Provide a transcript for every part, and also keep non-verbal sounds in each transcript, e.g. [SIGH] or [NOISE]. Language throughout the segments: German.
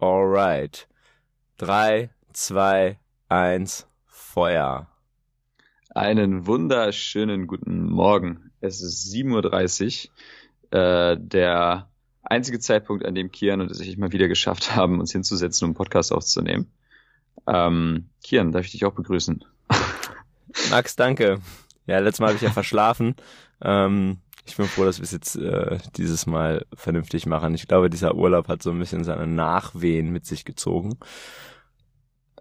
Alright. Drei, zwei, eins, Feuer. Einen wunderschönen guten Morgen. Es ist 7.30 Uhr. Äh, der einzige Zeitpunkt, an dem Kian und ich mal wieder geschafft haben, uns hinzusetzen, um einen Podcast aufzunehmen. Ähm, Kian, darf ich dich auch begrüßen? Max, danke. Ja, letztes Mal habe ich ja verschlafen. Ähm, ich bin froh, dass wir es jetzt äh, dieses Mal vernünftig machen. Ich glaube, dieser Urlaub hat so ein bisschen seine Nachwehen mit sich gezogen.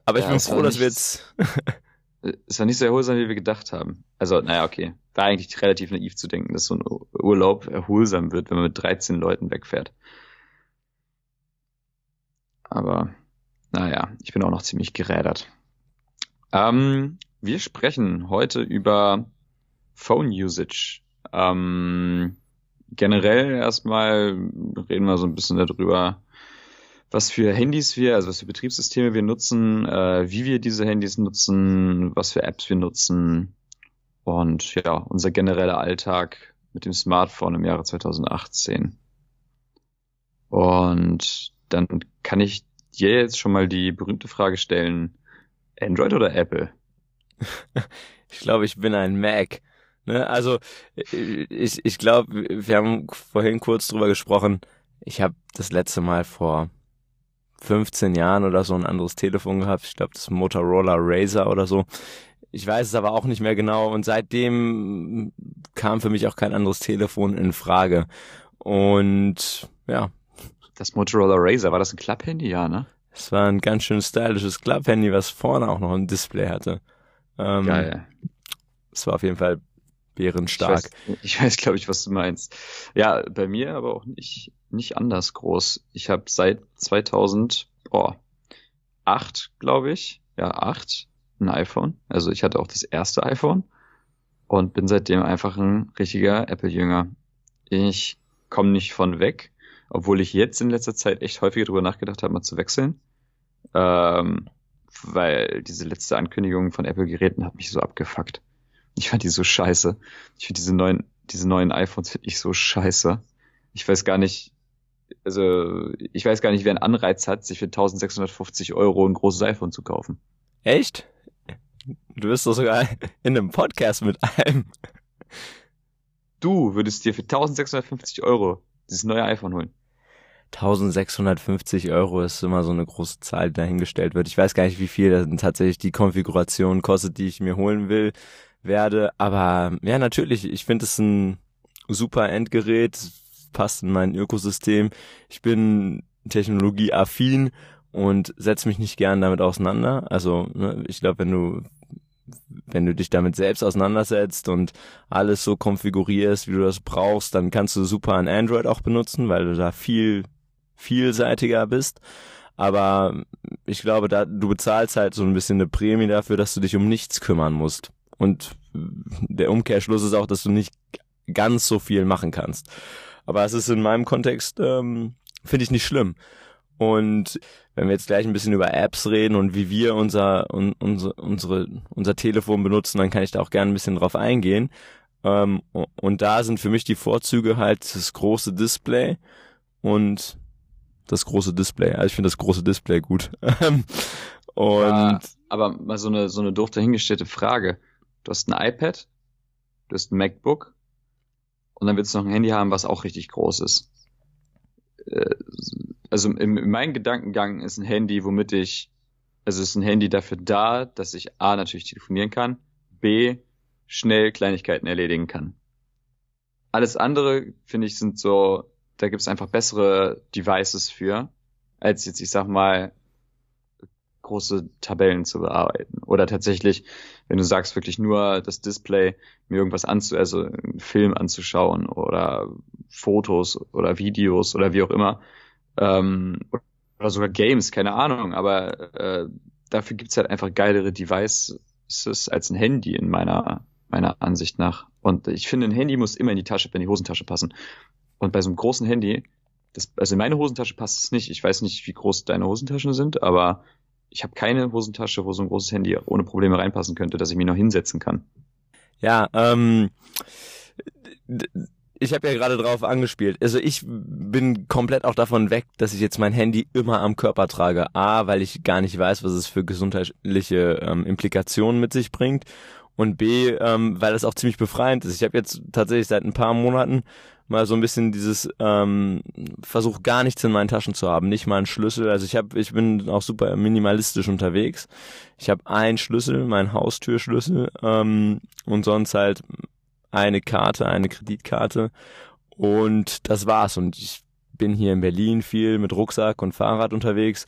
Aber ich ja, bin froh, dass wir jetzt. [LAUGHS] es war nicht so erholsam, wie wir gedacht haben. Also, naja, okay. War eigentlich relativ naiv zu denken, dass so ein Urlaub erholsam wird, wenn man mit 13 Leuten wegfährt. Aber, naja, ich bin auch noch ziemlich gerädert. Ähm, wir sprechen heute über Phone Usage ähm, generell erstmal reden wir so ein bisschen darüber, was für Handys wir, also was für Betriebssysteme wir nutzen, äh, wie wir diese Handys nutzen, was für Apps wir nutzen und ja, unser genereller Alltag mit dem Smartphone im Jahre 2018. Und dann kann ich dir jetzt schon mal die berühmte Frage stellen, Android oder Apple? [LAUGHS] Ich glaube, ich bin ein Mac. Ne? Also ich, ich glaube, wir haben vorhin kurz drüber gesprochen. Ich habe das letzte Mal vor 15 Jahren oder so ein anderes Telefon gehabt. Ich glaube, das Motorola Razer oder so. Ich weiß es aber auch nicht mehr genau. Und seitdem kam für mich auch kein anderes Telefon in Frage. Und ja. Das Motorola Razer, war das ein Klapphandy? Ja, ne? Es war ein ganz schön stylisches Klapphandy, was vorne auch noch ein Display hatte. Ähm, Geil. Es war auf jeden Fall bärenstark. Ich weiß, ich weiß glaube ich, was du meinst. Ja, bei mir aber auch nicht, nicht anders groß. Ich habe seit 2008, glaube ich, ja, 8, ein iPhone. Also ich hatte auch das erste iPhone und bin seitdem einfach ein richtiger Apple-Jünger. Ich komme nicht von weg, obwohl ich jetzt in letzter Zeit echt häufiger drüber nachgedacht habe, mal zu wechseln. Ähm, weil diese letzte Ankündigung von Apple-Geräten hat mich so abgefuckt. Ich fand die so scheiße. Ich finde diese neuen, diese neuen iPhones finde ich so scheiße. Ich weiß gar nicht, also ich weiß gar nicht, wer einen Anreiz hat, sich für 1650 Euro ein großes iPhone zu kaufen. Echt? Du bist doch sogar in einem Podcast mit einem. Du würdest dir für 1650 Euro dieses neue iPhone holen. 1650 Euro ist immer so eine große Zahl, die dahingestellt wird. Ich weiß gar nicht, wie viel dann tatsächlich die Konfiguration kostet, die ich mir holen will werde. Aber ja, natürlich, ich finde es ein super Endgerät, passt in mein Ökosystem. Ich bin technologieaffin und setze mich nicht gern damit auseinander. Also ne, ich glaube, wenn du wenn du dich damit selbst auseinandersetzt und alles so konfigurierst, wie du das brauchst, dann kannst du super ein Android auch benutzen, weil du da viel vielseitiger bist. Aber ich glaube, da du bezahlst halt so ein bisschen eine Prämie dafür, dass du dich um nichts kümmern musst. Und der Umkehrschluss ist auch, dass du nicht ganz so viel machen kannst. Aber es ist in meinem Kontext, ähm, finde ich nicht schlimm. Und wenn wir jetzt gleich ein bisschen über Apps reden und wie wir unser, un, unser, unsere, unser Telefon benutzen, dann kann ich da auch gerne ein bisschen drauf eingehen. Ähm, und da sind für mich die Vorzüge halt das große Display und das große Display. Also ich finde das große Display gut. [LAUGHS] und ja, aber mal so eine so eine doof dahingestellte Frage. Du hast ein iPad, du hast ein MacBook und dann willst du noch ein Handy haben, was auch richtig groß ist. Äh, also in, in meinem Gedankengang ist ein Handy, womit ich, also ist ein Handy dafür da, dass ich A natürlich telefonieren kann, B schnell Kleinigkeiten erledigen kann. Alles andere, finde ich, sind so, da gibt es einfach bessere Devices für, als jetzt, ich sag mal, große Tabellen zu bearbeiten. Oder tatsächlich, wenn du sagst, wirklich nur das Display, mir irgendwas anzu, also Film anzuschauen oder Fotos oder Videos oder wie auch immer, ähm, oder sogar Games, keine Ahnung, aber äh, dafür gibt's halt einfach geilere Devices als ein Handy in meiner, meiner Ansicht nach. Und ich finde, ein Handy muss immer in die Tasche, in die Hosentasche passen. Und bei so einem großen Handy, das, also in meine Hosentasche passt es nicht. Ich weiß nicht, wie groß deine Hosentaschen sind, aber ich habe keine Hosentasche, wo so ein großes Handy ohne Probleme reinpassen könnte, dass ich mich noch hinsetzen kann. Ja, ähm, ich habe ja gerade drauf angespielt. Also ich bin komplett auch davon weg, dass ich jetzt mein Handy immer am Körper trage. A, weil ich gar nicht weiß, was es für gesundheitliche ähm, Implikationen mit sich bringt. Und B, ähm, weil es auch ziemlich befreiend ist. Ich habe jetzt tatsächlich seit ein paar Monaten mal so ein bisschen dieses ähm, Versuch gar nichts in meinen Taschen zu haben, nicht mal einen Schlüssel. Also ich habe, ich bin auch super minimalistisch unterwegs. Ich habe einen Schlüssel, meinen Haustürschlüssel ähm, und sonst halt eine Karte, eine Kreditkarte und das war's. Und ich bin hier in Berlin viel mit Rucksack und Fahrrad unterwegs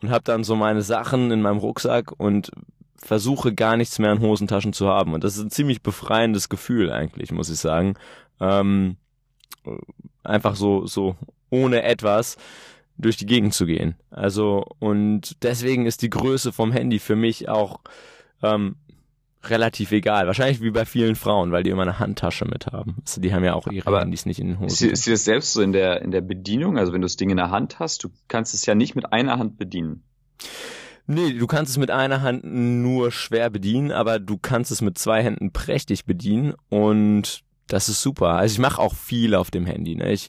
und habe dann so meine Sachen in meinem Rucksack und versuche gar nichts mehr in Hosentaschen zu haben. Und das ist ein ziemlich befreiendes Gefühl eigentlich, muss ich sagen. Ähm, einfach so, so ohne etwas durch die Gegend zu gehen. Also, und deswegen ist die Größe vom Handy für mich auch ähm, relativ egal. Wahrscheinlich wie bei vielen Frauen, weil die immer eine Handtasche mit haben. Also die haben ja auch ihre Aber Handys nicht in den Hosen. Ist, ist dir das selbst so in der, in der Bedienung? Also wenn du das Ding in der Hand hast, du kannst es ja nicht mit einer Hand bedienen. Nee, du kannst es mit einer Hand nur schwer bedienen, aber du kannst es mit zwei Händen prächtig bedienen und das ist super. Also ich mache auch viel auf dem Handy. Ne? Ich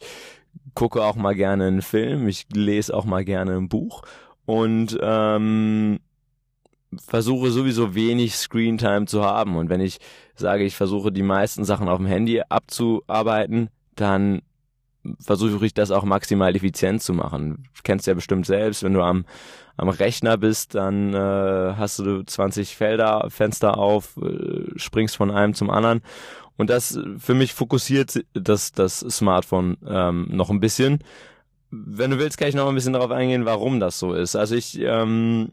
gucke auch mal gerne einen Film, ich lese auch mal gerne ein Buch und ähm, versuche sowieso wenig Screentime zu haben. Und wenn ich sage, ich versuche die meisten Sachen auf dem Handy abzuarbeiten, dann versuche ich das auch maximal effizient zu machen. Kennst ja bestimmt selbst, wenn du am, am Rechner bist, dann äh, hast du 20 Felder, Fenster auf, äh, springst von einem zum anderen. Und das für mich fokussiert das, das Smartphone ähm, noch ein bisschen. Wenn du willst, kann ich noch ein bisschen darauf eingehen, warum das so ist. Also ich ähm,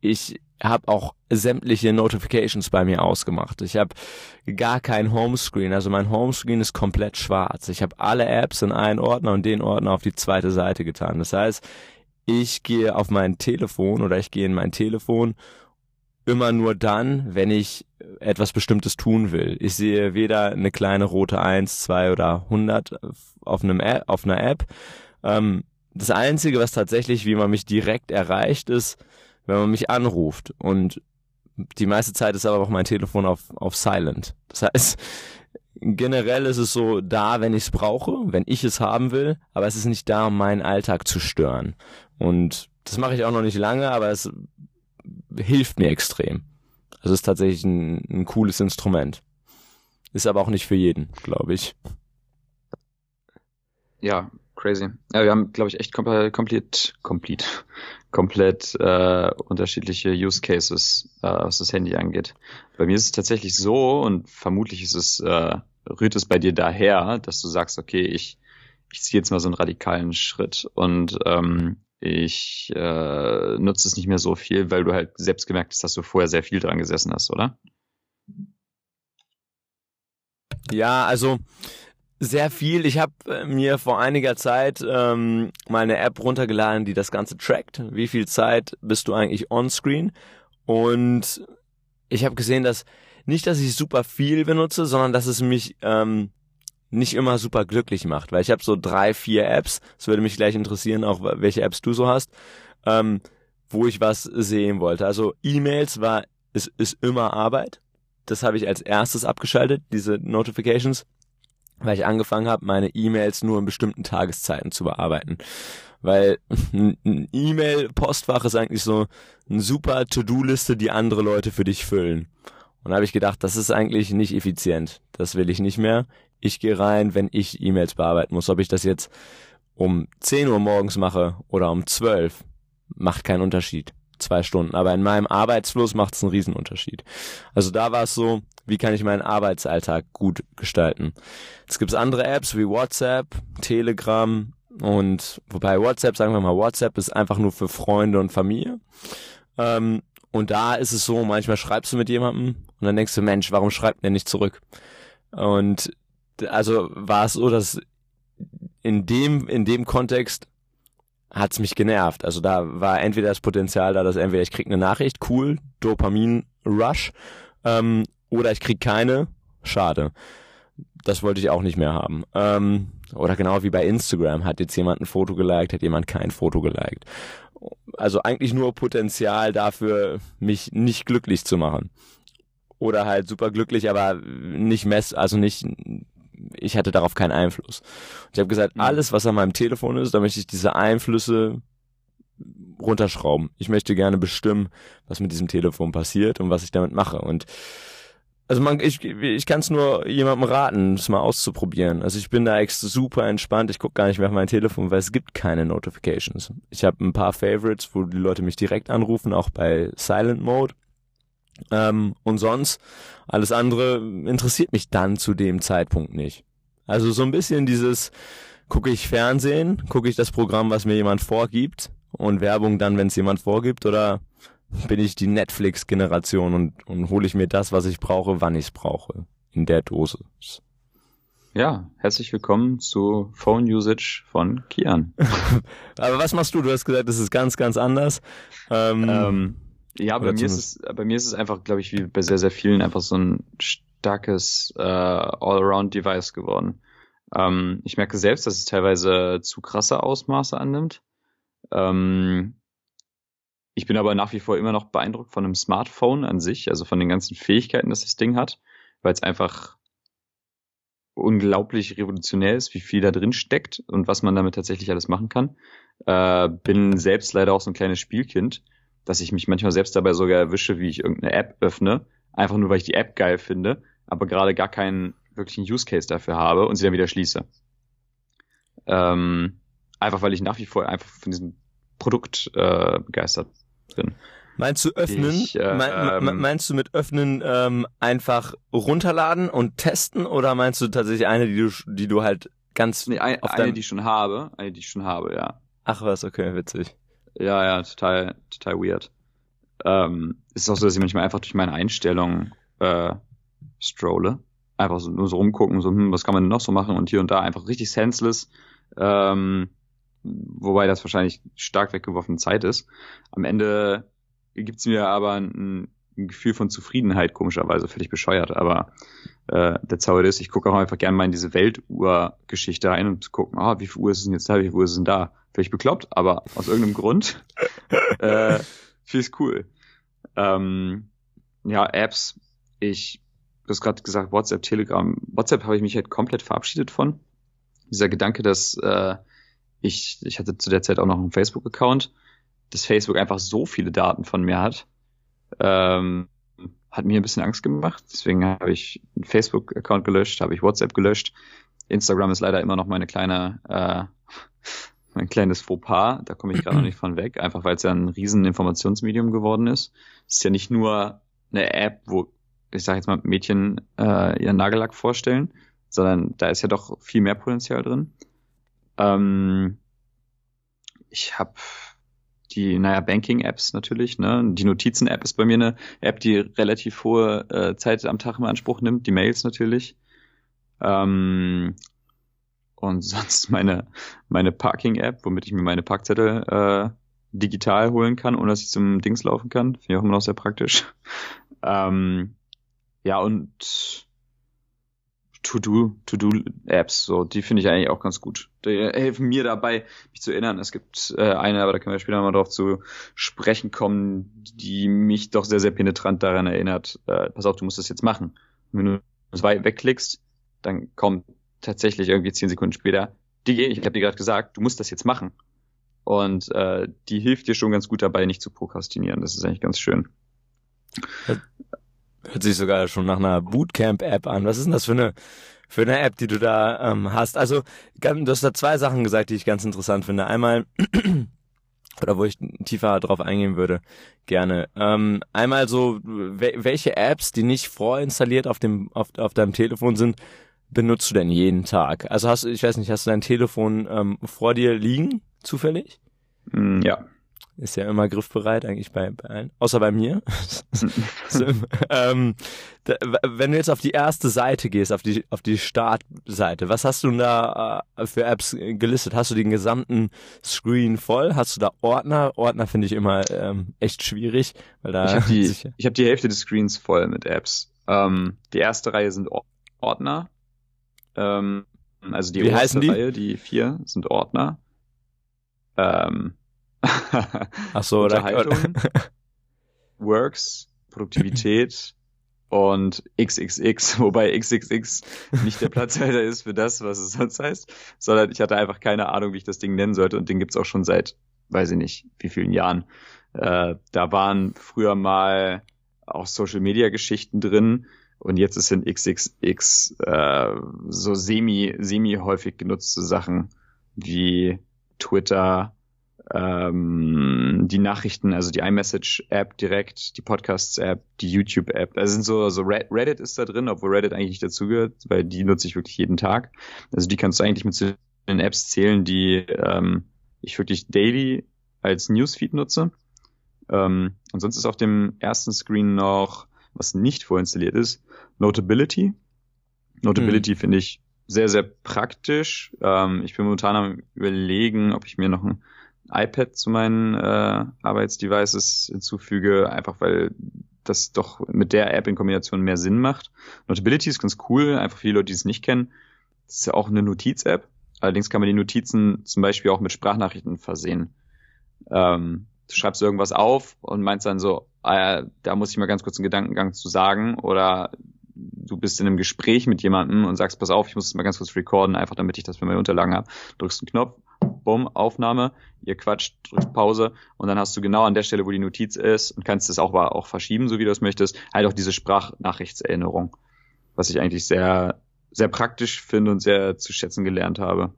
ich habe auch sämtliche Notifications bei mir ausgemacht. Ich habe gar kein Homescreen, also mein Homescreen ist komplett schwarz. Ich habe alle Apps in einen Ordner und den Ordner auf die zweite Seite getan. Das heißt, ich gehe auf mein Telefon oder ich gehe in mein Telefon immer nur dann, wenn ich etwas Bestimmtes tun will. Ich sehe weder eine kleine rote 1, 2 oder 100 auf, einem App, auf einer App. Ähm, das Einzige, was tatsächlich, wie man mich direkt erreicht, ist, wenn man mich anruft. Und die meiste Zeit ist aber auch mein Telefon auf, auf Silent. Das heißt, generell ist es so da, wenn ich es brauche, wenn ich es haben will, aber es ist nicht da, um meinen Alltag zu stören. Und das mache ich auch noch nicht lange, aber es hilft mir extrem. Also es ist tatsächlich ein, ein cooles Instrument. Ist aber auch nicht für jeden, glaube ich. Ja, crazy. Ja, wir haben, glaube ich, echt komplett, komplett, komplett, äh, unterschiedliche Use Cases, äh, was das Handy angeht. Bei mir ist es tatsächlich so und vermutlich ist es äh, rührt es bei dir daher, dass du sagst, okay, ich ich ziehe jetzt mal so einen radikalen Schritt und ähm, ich äh, nutze es nicht mehr so viel, weil du halt selbst gemerkt hast, dass du vorher sehr viel dran gesessen hast, oder? Ja, also sehr viel. Ich habe äh, mir vor einiger Zeit ähm, mal eine App runtergeladen, die das Ganze trackt. Wie viel Zeit bist du eigentlich on-screen? Und ich habe gesehen, dass nicht, dass ich super viel benutze, sondern dass es mich ähm, nicht immer super glücklich macht. Weil ich habe so drei, vier Apps. Es würde mich gleich interessieren, auch welche Apps du so hast, ähm, wo ich was sehen wollte. Also E-Mails war, ist, ist immer Arbeit. Das habe ich als erstes abgeschaltet, diese Notifications weil ich angefangen habe, meine E-Mails nur in bestimmten Tageszeiten zu bearbeiten. Weil [LAUGHS] ein E-Mail-Postfach ist eigentlich so eine super To-Do-Liste, die andere Leute für dich füllen. Und da habe ich gedacht, das ist eigentlich nicht effizient. Das will ich nicht mehr. Ich gehe rein, wenn ich E-Mails bearbeiten muss. Ob ich das jetzt um 10 Uhr morgens mache oder um 12, macht keinen Unterschied. Zwei Stunden. Aber in meinem Arbeitsfluss macht es einen Riesenunterschied. Also da war es so, wie kann ich meinen Arbeitsalltag gut gestalten. Jetzt gibt es andere Apps wie WhatsApp, Telegram und wobei WhatsApp, sagen wir mal, WhatsApp ist einfach nur für Freunde und Familie. Ähm, und da ist es so, manchmal schreibst du mit jemandem und dann denkst du, Mensch, warum schreibt der nicht zurück? Und also war es so, dass in dem, in dem Kontext hat's mich genervt. Also da war entweder das Potenzial da, dass entweder ich krieg eine Nachricht, cool, Dopamin-Rush, ähm, oder ich krieg keine, schade. Das wollte ich auch nicht mehr haben. Ähm, oder genau wie bei Instagram, hat jetzt jemand ein Foto geliked, hat jemand kein Foto geliked. Also eigentlich nur Potenzial dafür, mich nicht glücklich zu machen. Oder halt super glücklich, aber nicht mess, also nicht ich hatte darauf keinen Einfluss. Und ich habe gesagt, mhm. alles, was an meinem Telefon ist, da möchte ich diese Einflüsse runterschrauben. Ich möchte gerne bestimmen, was mit diesem Telefon passiert und was ich damit mache. Und also man, ich, ich kann es nur jemandem raten, es mal auszuprobieren. Also ich bin da echt super entspannt. Ich gucke gar nicht mehr auf mein Telefon, weil es gibt keine Notifications. Ich habe ein paar Favorites, wo die Leute mich direkt anrufen, auch bei Silent Mode. Ähm, und sonst alles andere interessiert mich dann zu dem Zeitpunkt nicht. Also so ein bisschen dieses, gucke ich Fernsehen, gucke ich das Programm, was mir jemand vorgibt und Werbung dann, wenn es jemand vorgibt, oder bin ich die Netflix-Generation und, und hole ich mir das, was ich brauche, wann ich es brauche, in der Dose. Ja, herzlich willkommen zu Phone Usage von Kian. [LAUGHS] Aber was machst du? Du hast gesagt, das ist ganz, ganz anders. Ähm, ähm, ja, bei mir, ist es, bei mir ist es einfach, glaube ich, wie bei sehr, sehr vielen einfach so ein starkes äh, All-Around-Device geworden. Ähm, ich merke selbst, dass es teilweise zu krasse Ausmaße annimmt. Ähm, ich bin aber nach wie vor immer noch beeindruckt von einem Smartphone an sich, also von den ganzen Fähigkeiten, dass das Ding hat, weil es einfach unglaublich revolutionär ist, wie viel da drin steckt und was man damit tatsächlich alles machen kann. Äh, bin selbst leider auch so ein kleines Spielkind, dass ich mich manchmal selbst dabei sogar erwische, wie ich irgendeine App öffne, einfach nur weil ich die App geil finde, aber gerade gar keinen wirklichen Use Case dafür habe und sie dann wieder schließe. Ähm, einfach weil ich nach wie vor einfach von diesem Produkt äh, begeistert bin. Meinst du öffnen? Ich, äh, Me ähm, meinst du mit öffnen ähm, einfach runterladen und testen oder meinst du tatsächlich eine, die du, die du halt ganz nee, ein, auf eine, die ich schon habe, eine, die ich schon habe, ja. Ach was, okay, witzig. Ja, ja, total, total weird. Ähm, ist auch so, dass ich manchmal einfach durch meine Einstellungen äh, strolle. Einfach so, nur so rumgucken, so, hm, was kann man denn noch so machen und hier und da einfach richtig senseless. Ähm, wobei das wahrscheinlich stark weggeworfene Zeit ist. Am Ende gibt's mir aber ein, ein, Gefühl von Zufriedenheit, komischerweise, völlig bescheuert, aber äh, der Zauber ist, ich gucke auch einfach gerne mal in diese Weltuhr-Geschichte rein und gucken, ah, wie viel Uhr ist es denn jetzt da, wie viel Uhr ist es denn da? Vielleicht bekloppt, aber aus irgendeinem Grund [LAUGHS] äh, finde ich cool. Ähm, ja, Apps, ich, du hast gerade gesagt, WhatsApp, Telegram. WhatsApp habe ich mich halt komplett verabschiedet von. Dieser Gedanke, dass äh, ich, ich hatte zu der Zeit auch noch einen Facebook-Account, dass Facebook einfach so viele Daten von mir hat, ähm, hat mir ein bisschen Angst gemacht. Deswegen habe ich einen Facebook-Account gelöscht, habe ich WhatsApp gelöscht. Instagram ist leider immer noch meine kleine, äh, [LAUGHS] mein kleines Fauxpas. Da komme ich gerade noch [CLEARS THROAT] nicht von weg, einfach weil es ja ein riesen Informationsmedium geworden ist. Es ist ja nicht nur eine App, wo ich sage jetzt mal Mädchen äh, ihren Nagellack vorstellen, sondern da ist ja doch viel mehr Potenzial drin. Ähm, ich habe die, naja, Banking-Apps natürlich, ne? Die Notizen-App ist bei mir eine App, die relativ hohe äh, Zeit am Tag in Anspruch nimmt, die Mails natürlich. Ähm, und [LAUGHS] sonst meine, meine Parking-App, womit ich mir meine Parkzettel äh, digital holen kann, ohne dass ich zum Dings laufen kann. Finde ich auch immer noch sehr praktisch. [LAUGHS] Ähm, ja, und To-Do, To-Do-Apps, so, die finde ich eigentlich auch ganz gut. Die helfen mir dabei, mich zu erinnern. Es gibt äh, eine, aber da können wir später mal drauf zu sprechen kommen, die mich doch sehr, sehr penetrant daran erinnert, äh, pass auf, du musst das jetzt machen. Wenn du das wegklickst, dann kommt tatsächlich irgendwie zehn Sekunden später, die, ich habe dir gerade gesagt, du musst das jetzt machen. Und äh, die hilft dir schon ganz gut dabei, nicht zu prokrastinieren. Das ist eigentlich ganz schön. Hört sich sogar schon nach einer Bootcamp-App an. Was ist denn das für eine, für eine App, die du da ähm, hast? Also, du hast da zwei Sachen gesagt, die ich ganz interessant finde. Einmal, [CLEARS THROAT] oder wo ich tiefer drauf eingehen würde, gerne. Ähm, einmal so, welche Apps, die nicht vorinstalliert auf dem, auf, auf deinem Telefon sind, benutzt du denn jeden Tag? Also hast du, ich weiß nicht, hast du dein Telefon ähm, vor dir liegen, zufällig? Mm, ja. Ist ja immer griffbereit, eigentlich bei, bei allen. Außer bei mir. [LAUGHS] so, ähm, da, wenn du jetzt auf die erste Seite gehst, auf die, auf die Startseite, was hast du da äh, für Apps gelistet? Hast du den gesamten Screen voll? Hast du da Ordner? Ordner finde ich immer ähm, echt schwierig, weil da. Ich habe die, ich hab die Hälfte des Screens voll mit Apps. Ähm, die erste Reihe sind Ordner. Ähm, also die Wie heißen die? Reihe, die vier, sind Ordner. Ähm, Ach so, Unterhaltung, [LAUGHS] Works, Produktivität, und XXX, [LAUGHS] wobei XXX nicht der Platzhalter ist für das, was es sonst heißt, sondern ich hatte einfach keine Ahnung, wie ich das Ding nennen sollte und den gibt's auch schon seit, weiß ich nicht, wie vielen Jahren. Äh, da waren früher mal auch Social Media Geschichten drin und jetzt ist in XXX äh, so semi semi häufig genutzte Sachen wie Twitter, ähm, die Nachrichten, also die iMessage-App direkt, die Podcasts-App, die YouTube-App. Also sind so, so Reddit ist da drin, obwohl Reddit eigentlich nicht dazugehört, weil die nutze ich wirklich jeden Tag. Also die kannst du eigentlich mit zu den Apps zählen, die ähm, ich wirklich daily als Newsfeed nutze. Ähm, und sonst ist auf dem ersten Screen noch, was nicht vorinstalliert ist, Notability. Notability hm. finde ich sehr, sehr praktisch. Ähm, ich bin momentan am überlegen, ob ich mir noch ein iPad zu meinen äh, Arbeitsdevices hinzufüge, einfach weil das doch mit der App in Kombination mehr Sinn macht. Notability ist ganz cool, einfach für die Leute, die es nicht kennen. Das ist ja auch eine Notiz-App. Allerdings kann man die Notizen zum Beispiel auch mit Sprachnachrichten versehen. Ähm, du schreibst irgendwas auf und meinst dann so, ah, da muss ich mal ganz kurz einen Gedankengang zu sagen oder du bist in einem Gespräch mit jemandem und sagst, pass auf, ich muss das mal ganz kurz recorden, einfach damit ich das für meine Unterlagen habe. Drückst einen Knopf, bumm, Aufnahme, ihr quatscht, drückst Pause und dann hast du genau an der Stelle, wo die Notiz ist und kannst es auch, auch verschieben, so wie du es möchtest, halt auch diese Sprachnachrichtserinnerung, was ich eigentlich sehr, sehr praktisch finde und sehr zu schätzen gelernt habe.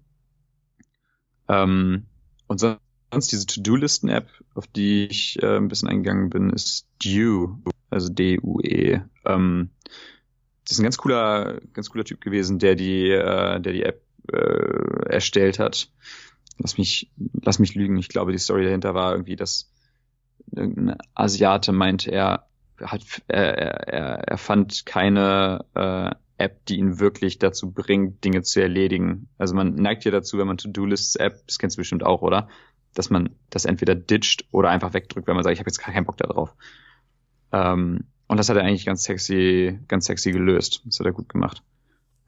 Ähm, und sonst diese To-Do-Listen-App, auf die ich äh, ein bisschen eingegangen bin, ist Due, also D-U-E. Ähm, das ist ein ganz cooler, ganz cooler Typ gewesen, der die, äh, der die App äh, erstellt hat lass mich, lass mich lügen, ich glaube, die Story dahinter war irgendwie, dass irgendein Asiate meinte, er hat, er, er, er fand keine äh, App, die ihn wirklich dazu bringt, Dinge zu erledigen. Also man neigt ja dazu, wenn man To-Do-Lists-App, das kennst du bestimmt auch, oder? Dass man das entweder ditcht oder einfach wegdrückt, wenn man sagt, ich habe jetzt gar keinen Bock da drauf. Ähm, und das hat er eigentlich ganz sexy, ganz sexy gelöst. Das hat er gut gemacht.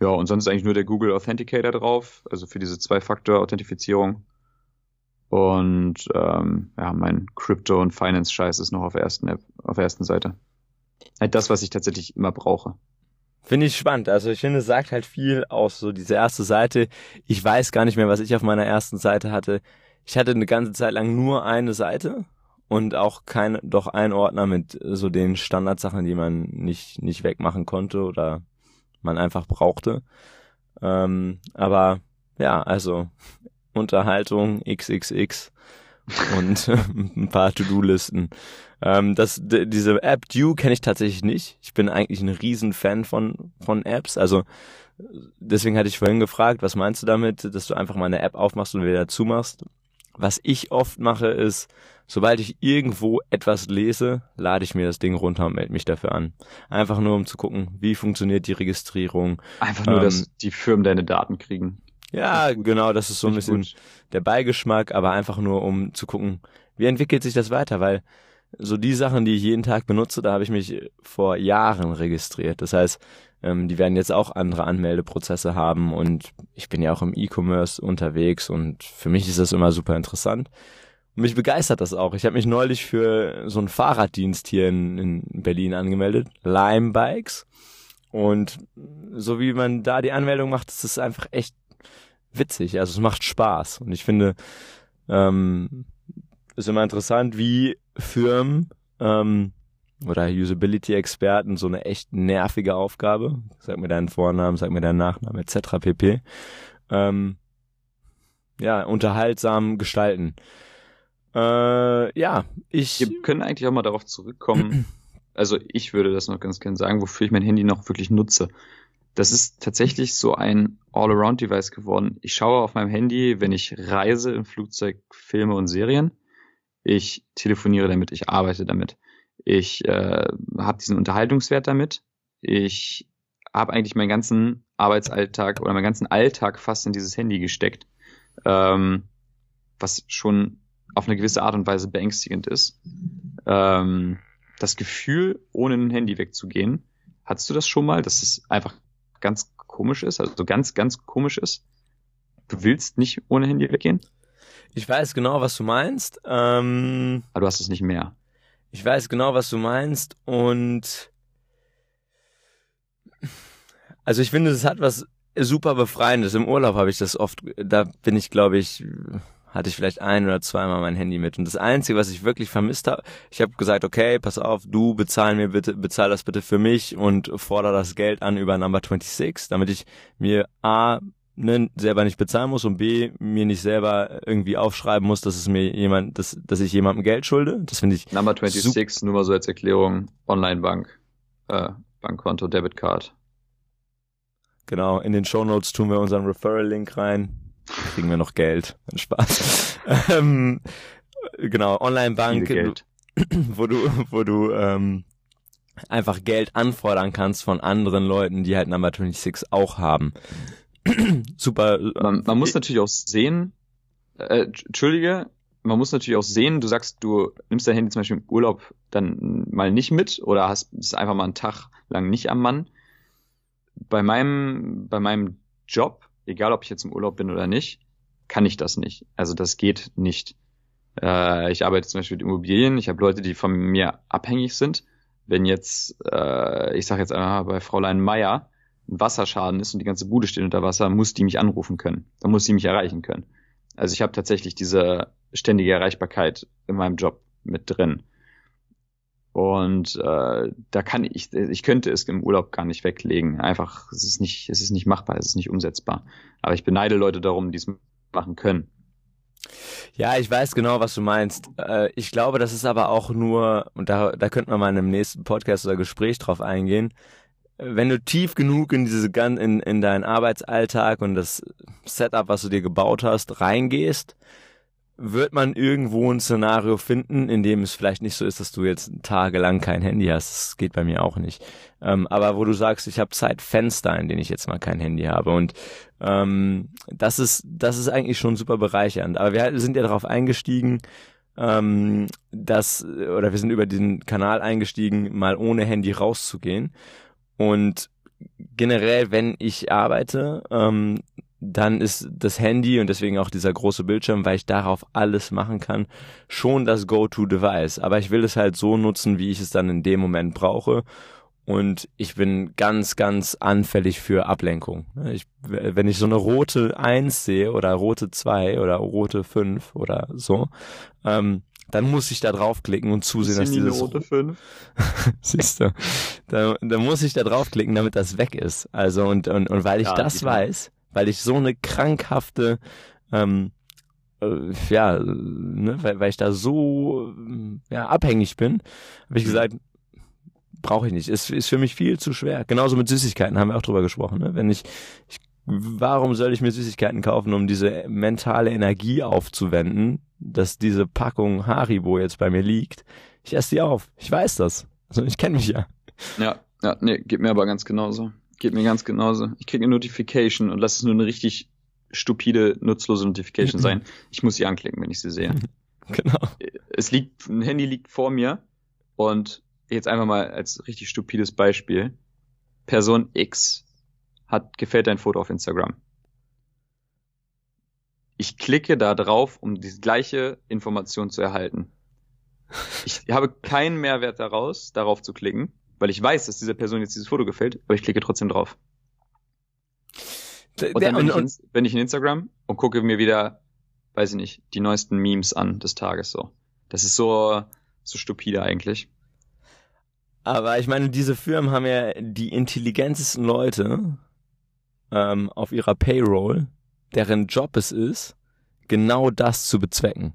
Ja, und sonst ist eigentlich nur der Google Authenticator drauf, also für diese Zwei-Faktor-Authentifizierung. Und ähm, ja, mein Crypto- und Finance-Scheiß ist noch auf der ersten App, auf der ersten Seite. Halt das, was ich tatsächlich immer brauche. Finde ich spannend. Also ich finde, es sagt halt viel aus, so diese erste Seite. Ich weiß gar nicht mehr, was ich auf meiner ersten Seite hatte. Ich hatte eine ganze Zeit lang nur eine Seite und auch kein, doch ein Ordner mit so den Standardsachen, die man nicht, nicht wegmachen konnte oder man einfach brauchte. Ähm, aber ja, also [LAUGHS] Unterhaltung XXX [LAUGHS] und [LAUGHS] ein paar To-Do-Listen. Ähm, das, diese App Due kenne ich tatsächlich nicht. Ich bin eigentlich ein Riesenfan von, von Apps. Also deswegen hatte ich vorhin gefragt, was meinst du damit, dass du einfach mal eine App aufmachst und wieder zumachst? Was ich oft mache, ist, sobald ich irgendwo etwas lese, lade ich mir das Ding runter und melde mich dafür an. Einfach nur, um zu gucken, wie funktioniert die Registrierung. Einfach nur, ähm, dass die Firmen deine Daten kriegen. Ja, genau, das ist so ein bisschen gut. der Beigeschmack, aber einfach nur, um zu gucken, wie entwickelt sich das weiter, weil so die Sachen, die ich jeden Tag benutze, da habe ich mich vor Jahren registriert. Das heißt, ähm, die werden jetzt auch andere Anmeldeprozesse haben und ich bin ja auch im E-Commerce unterwegs und für mich ist das immer super interessant. Mich begeistert das auch. Ich habe mich neulich für so einen Fahrraddienst hier in, in Berlin angemeldet, Lime Bikes. Und so wie man da die Anmeldung macht, ist es einfach echt witzig. Also es macht Spaß. Und ich finde, ähm, ist immer interessant, wie Firmen ähm, oder Usability-Experten so eine echt nervige Aufgabe, sag mir deinen Vornamen, sag mir deinen Nachnamen etc. pp. Ähm, ja, unterhaltsam gestalten. Äh, ja, ich. Wir können eigentlich auch mal darauf zurückkommen. [CLEARS THROAT] also ich würde das noch ganz gerne sagen, wofür ich mein Handy noch wirklich nutze. Das ist tatsächlich so ein All-Around-Device geworden. Ich schaue auf meinem Handy, wenn ich reise im Flugzeug, Filme und Serien. Ich telefoniere damit, ich arbeite damit. Ich äh, habe diesen Unterhaltungswert damit. Ich habe eigentlich meinen ganzen Arbeitsalltag oder meinen ganzen Alltag fast in dieses Handy gesteckt, ähm, was schon auf eine gewisse Art und Weise beängstigend ist. Ähm, das Gefühl, ohne ein Handy wegzugehen, hattest du das schon mal, dass es einfach ganz komisch ist, also ganz, ganz komisch ist? Du willst nicht ohne Handy weggehen? Ich weiß genau, was du meinst. Ähm, Aber du hast es nicht mehr. Ich weiß genau, was du meinst und Also ich finde, es hat was super befreiendes. Im Urlaub habe ich das oft, da bin ich, glaube ich, hatte ich vielleicht ein oder zweimal mein Handy mit. Und das Einzige, was ich wirklich vermisst habe, ich habe gesagt, okay, pass auf, du bezahl mir bitte, bezahl das bitte für mich und fordere das Geld an über Number 26, damit ich mir A ne, selber nicht bezahlen muss und B mir nicht selber irgendwie aufschreiben muss, dass es mir jemand, dass, dass ich jemandem Geld schulde. Das finde ich. Number 26, nur mal so als Erklärung, Online-Bank, äh, Bankkonto, Debitcard. Genau, in den Show Notes tun wir unseren Referral-Link rein. Kriegen wir noch Geld. Spaß. ähm, genau, Online-Bank, wo du, wo du ähm, einfach Geld anfordern kannst von anderen Leuten, die halt Number 26 auch haben. Super. Man, man muss natürlich auch sehen, äh, Entschuldige, man muss natürlich auch sehen, du sagst, du nimmst dein Handy zum Beispiel im Urlaub dann mal nicht mit oder hast es einfach mal einen Tag lang nicht am Mann. Bei meinem, bei meinem Job, egal ob ich jetzt im Urlaub bin oder nicht, kann ich das nicht. Also das geht nicht. Äh, ich arbeite zum Beispiel mit Immobilien, ich habe Leute, die von mir abhängig sind. Wenn jetzt, äh, ich sage jetzt einmal bei Fräulein Meier, ein Wasserschaden ist und die ganze Bude steht unter Wasser, muss die mich anrufen können. Dann muss sie mich erreichen können. Also ich habe tatsächlich diese ständige Erreichbarkeit in meinem Job mit drin. Und äh, da kann ich, ich könnte es im Urlaub gar nicht weglegen. Einfach, es ist nicht, es ist nicht machbar, es ist nicht umsetzbar. Aber ich beneide Leute darum, die es machen können. Ja, ich weiß genau, was du meinst. Äh, ich glaube, das ist aber auch nur, und da, da könnten wir mal in einem nächsten Podcast oder Gespräch drauf eingehen, wenn du tief genug in diese in, in deinen Arbeitsalltag und das Setup, was du dir gebaut hast, reingehst, wird man irgendwo ein Szenario finden, in dem es vielleicht nicht so ist, dass du jetzt tagelang kein Handy hast. Das geht bei mir auch nicht. Ähm, aber wo du sagst, ich habe Zeitfenster, in denen ich jetzt mal kein Handy habe. Und ähm, das ist, das ist eigentlich schon super bereichernd. Aber wir sind ja darauf eingestiegen, ähm, dass, oder wir sind über diesen Kanal eingestiegen, mal ohne Handy rauszugehen. Und generell, wenn ich arbeite, ähm, dann ist das Handy und deswegen auch dieser große Bildschirm, weil ich darauf alles machen kann, schon das Go-To-Device. Aber ich will es halt so nutzen, wie ich es dann in dem Moment brauche. Und ich bin ganz, ganz anfällig für Ablenkung. Ich, wenn ich so eine rote 1 sehe oder rote 2 oder rote 5 oder so, ähm, dann muss ich da draufklicken und zusehen, dass dieses Note 5. [LAUGHS] siehst du, da, da muss ich da draufklicken, damit das weg ist. Also und und, und weil ich ja, das weiß, weil ich so eine krankhafte ähm, äh, ja, ne, weil, weil ich da so ja, abhängig bin, habe ich gesagt, brauche ich nicht. Ist, ist für mich viel zu schwer. Genauso mit Süßigkeiten haben wir auch drüber gesprochen. Ne? Wenn ich, ich warum soll ich mir Süßigkeiten kaufen, um diese mentale Energie aufzuwenden, dass diese Packung Haribo jetzt bei mir liegt? Ich esse die auf. Ich weiß das. Also ich kenne mich ja. Ja, ja, nee, geht mir aber ganz genauso. Geht mir ganz genauso. Ich kriege eine Notification und lass es nur eine richtig stupide, nutzlose Notification [LAUGHS] sein. Ich muss sie anklicken, wenn ich sie sehe. [LAUGHS] Genau. Es liegt, ein Handy liegt vor mir und jetzt einfach mal als richtig stupides Beispiel. Person X hat gefällt dein Foto auf Instagram. Ich klicke da drauf, um die gleiche Information zu erhalten. Ich habe keinen Mehrwert daraus, darauf zu klicken, weil ich weiß, dass dieser Person jetzt dieses Foto gefällt, aber ich klicke trotzdem drauf. Und dann bin, ich in, bin ich in Instagram und gucke mir wieder, weiß ich nicht, die neuesten Memes an des Tages so. Das ist so, so stupide eigentlich. Aber ich meine, diese Firmen haben ja die intelligentesten Leute ähm, auf ihrer Payroll, deren Job es ist, genau das zu bezwecken.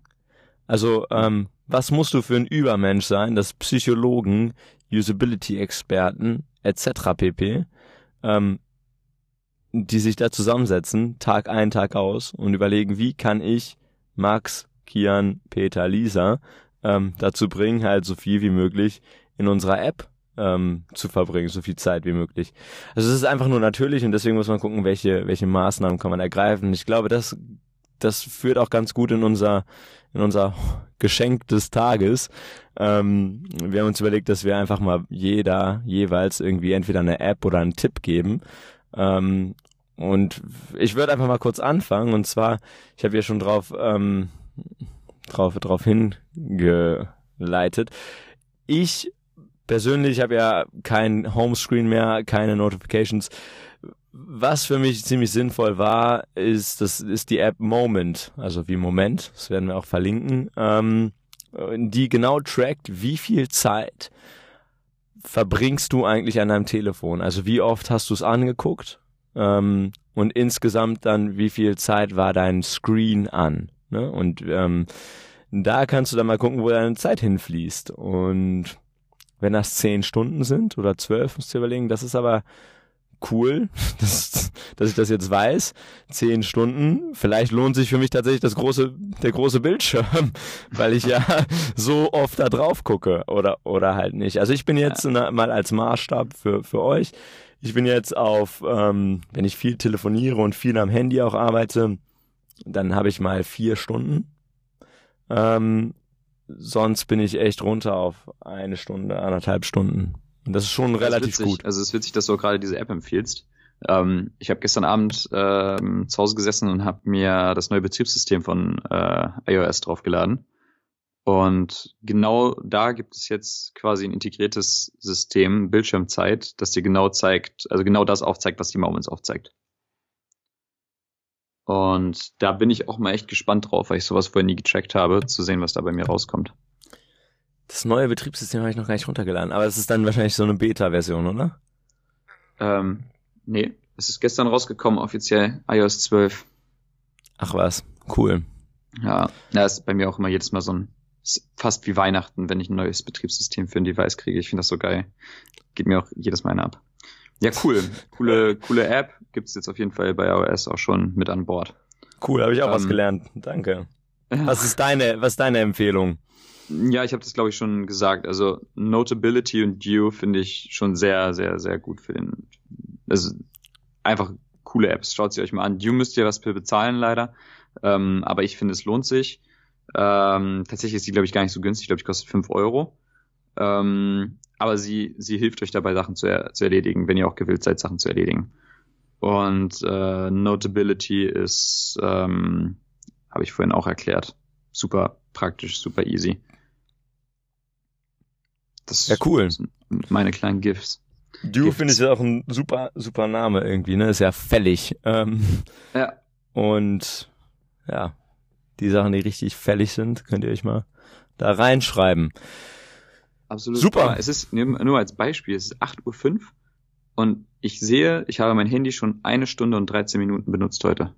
Also, ähm, was musst du für ein Übermensch sein, dass Psychologen, Usability-Experten etc. pp. Ähm, die sich da zusammensetzen, Tag ein, Tag aus und überlegen, wie kann ich Max, Kian, Peter, Lisa ähm, dazu bringen, halt so viel wie möglich in unserer App ähm, zu verbringen, so viel Zeit wie möglich. Also es ist einfach nur natürlich und deswegen muss man gucken, welche, welche Maßnahmen kann man ergreifen. Ich glaube, das, das führt auch ganz gut in unser, in unser [LAUGHS] Geschenk des Tages. Ähm, wir haben uns überlegt, dass wir einfach mal jeder jeweils irgendwie entweder eine App oder einen Tipp geben. Ähm, und ich würde einfach mal kurz anfangen. Und zwar, ich habe ja schon drauf, ähm, drauf, drauf hingeleitet. Ich persönlich habe ja kein Homescreen mehr, keine Notifications. Was für mich ziemlich sinnvoll war, ist, das ist die App Moment, also wie Moment, das werden wir auch verlinken, ähm, die genau trackt, wie viel Zeit verbringst du eigentlich an deinem Telefon? Also wie oft hast du es angeguckt? Ähm, und insgesamt dann, wie viel Zeit war dein Screen an? Ne? Und ähm, da kannst du dann mal gucken, wo deine Zeit hinfließt. Und wenn das zehn Stunden sind oder zwölf, musst du überlegen, das ist aber cool, [LAUGHS] dass, dass ich das jetzt weiß. Zehn Stunden. Vielleicht lohnt sich für mich tatsächlich das große, der große Bildschirm, [LAUGHS] weil ich ja [LAUGHS] so oft da drauf gucke oder, oder halt nicht. Also ich bin jetzt ja. mal als Maßstab für, für euch. Ich bin jetzt auf, ähm, wenn ich viel telefoniere und viel am Handy auch arbeite, dann habe ich mal vier Stunden. Ähm, sonst bin ich echt runter auf eine Stunde, anderthalb Stunden. Und das ist schon das relativ ist gut. Also es ist witzig, dass du auch gerade diese App empfiehlst. Ähm, ich habe gestern Abend ähm, zu Hause gesessen und habe mir das neue Betriebssystem von äh, iOS draufgeladen. Und genau da gibt es jetzt quasi ein integriertes System, Bildschirmzeit, das dir genau zeigt, also genau das aufzeigt, was die Moments aufzeigt. Und da bin ich auch mal echt gespannt drauf, weil ich sowas vorher nie getrackt habe, zu sehen, was da bei mir rauskommt. Das neue Betriebssystem habe ich noch gar nicht runtergeladen, aber es ist dann wahrscheinlich so eine Beta-Version, oder? Ähm, nee, es ist gestern rausgekommen, offiziell iOS 12. Ach was, cool. Ja, ja, ist bei mir auch immer jedes Mal so ein, fast wie Weihnachten, wenn ich ein neues Betriebssystem für ein Device kriege. Ich finde das so geil. Geht mir auch jedes Mal ab. Ja, cool. [LAUGHS] Coole, coole App. Gibt's jetzt auf jeden Fall bei iOS auch schon mit an Bord. Cool, habe ich auch ähm, was gelernt. Danke. Was ist deine, was ist deine Empfehlung? Ja, ich habe das glaube ich schon gesagt. Also Notability und Due finde ich schon sehr, sehr, sehr gut für den. Also einfach coole Apps. Schaut sie euch mal an. Due müsst ihr was für bezahlen leider, ähm, aber ich finde es lohnt sich. Ähm, tatsächlich ist die glaube ich gar nicht so günstig. Ich glaube, die kostet fünf Euro. Ähm, aber sie sie hilft euch dabei Sachen zu, er, zu erledigen, wenn ihr auch gewillt seid, Sachen zu erledigen. Und äh, Notability ist, ähm, habe ich vorhin auch erklärt, super praktisch, super easy. Das ja, cool. sind meine kleinen GIFs. Du findest ja auch ein super, super Name irgendwie, ne? Ist ja fällig. Ähm, ja. Und ja, die Sachen, die richtig fällig sind, könnt ihr euch mal da reinschreiben. Absolut. Super. Es ist, nur als Beispiel, es ist 8.05 Uhr und ich sehe, ich habe mein Handy schon eine Stunde und 13 Minuten benutzt heute.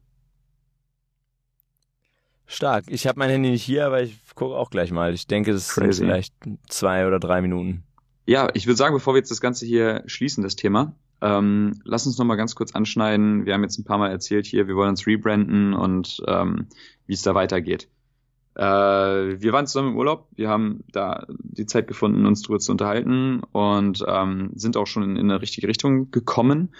Stark. Ich habe mein Handy nicht hier, aber ich gucke auch gleich mal. Ich denke, es sind vielleicht zwei oder drei Minuten. Ja, ich würde sagen, bevor wir jetzt das Ganze hier schließen, das Thema, ähm, lass uns noch mal ganz kurz anschneiden. Wir haben jetzt ein paar Mal erzählt hier, wir wollen uns rebranden und ähm, wie es da weitergeht. Äh, wir waren zusammen im Urlaub, wir haben da die Zeit gefunden, uns drüber zu unterhalten und ähm, sind auch schon in, in eine richtige Richtung gekommen.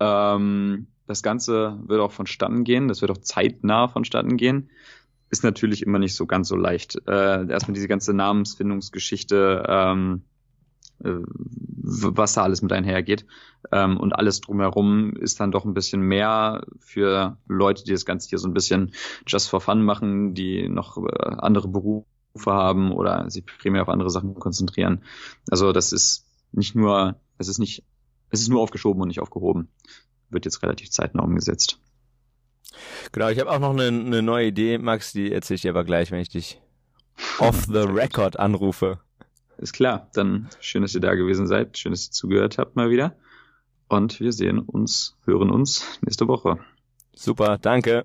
Ähm, das Ganze wird auch vonstatten gehen, das wird auch zeitnah vonstatten gehen ist natürlich immer nicht so ganz so leicht. Äh, erstmal diese ganze Namensfindungsgeschichte, ähm, äh, was da alles mit einhergeht. Ähm, und alles drumherum ist dann doch ein bisschen mehr für Leute, die das Ganze hier so ein bisschen just for fun machen, die noch äh, andere Berufe haben oder sich primär auf andere Sachen konzentrieren. Also das ist nicht nur, es ist nicht, es ist nur aufgeschoben und nicht aufgehoben. Wird jetzt relativ zeitnah umgesetzt. Genau, ich habe auch noch eine, eine neue Idee, Max, die erzähle ich dir aber gleich, wenn ich dich off the record anrufe. Ist klar, dann schön, dass ihr da gewesen seid, schön, dass ihr zugehört habt mal wieder. Und wir sehen uns, hören uns nächste Woche. Super, danke.